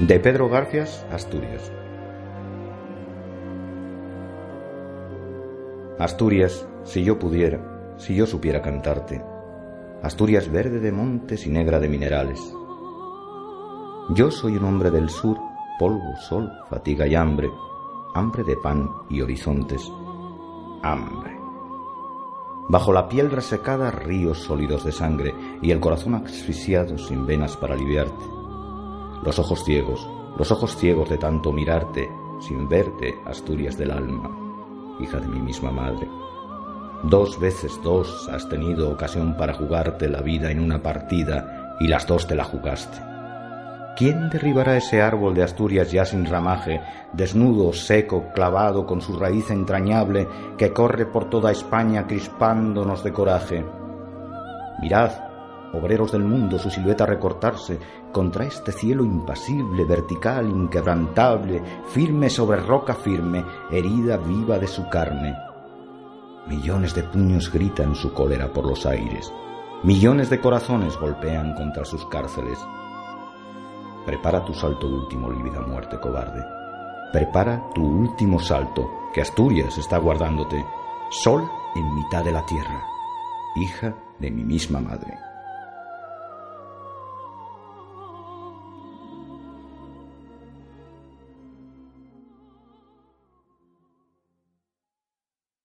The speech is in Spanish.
De Pedro Garfias, Asturias. Asturias, si yo pudiera, si yo supiera cantarte. Asturias verde de montes y negra de minerales. Yo soy un hombre del sur, polvo, sol, fatiga y hambre, hambre de pan y horizontes. Hambre. Bajo la piel resecada, ríos sólidos de sangre y el corazón asfixiado sin venas para aliviarte. Los ojos ciegos, los ojos ciegos de tanto mirarte, sin verte, Asturias del alma, hija de mi misma madre. Dos veces dos has tenido ocasión para jugarte la vida en una partida y las dos te la jugaste. ¿Quién derribará ese árbol de Asturias ya sin ramaje, desnudo, seco, clavado con su raíz entrañable que corre por toda España crispándonos de coraje? Mirad, obreros del mundo, su silueta recortarse contra este cielo impasible, vertical, inquebrantable, firme sobre roca firme, herida viva de su carne. Millones de puños gritan su cólera por los aires, millones de corazones golpean contra sus cárceles. Prepara tu salto último, lívida muerte cobarde. Prepara tu último salto, que Asturias está guardándote, sol en mitad de la tierra, hija de mi misma madre.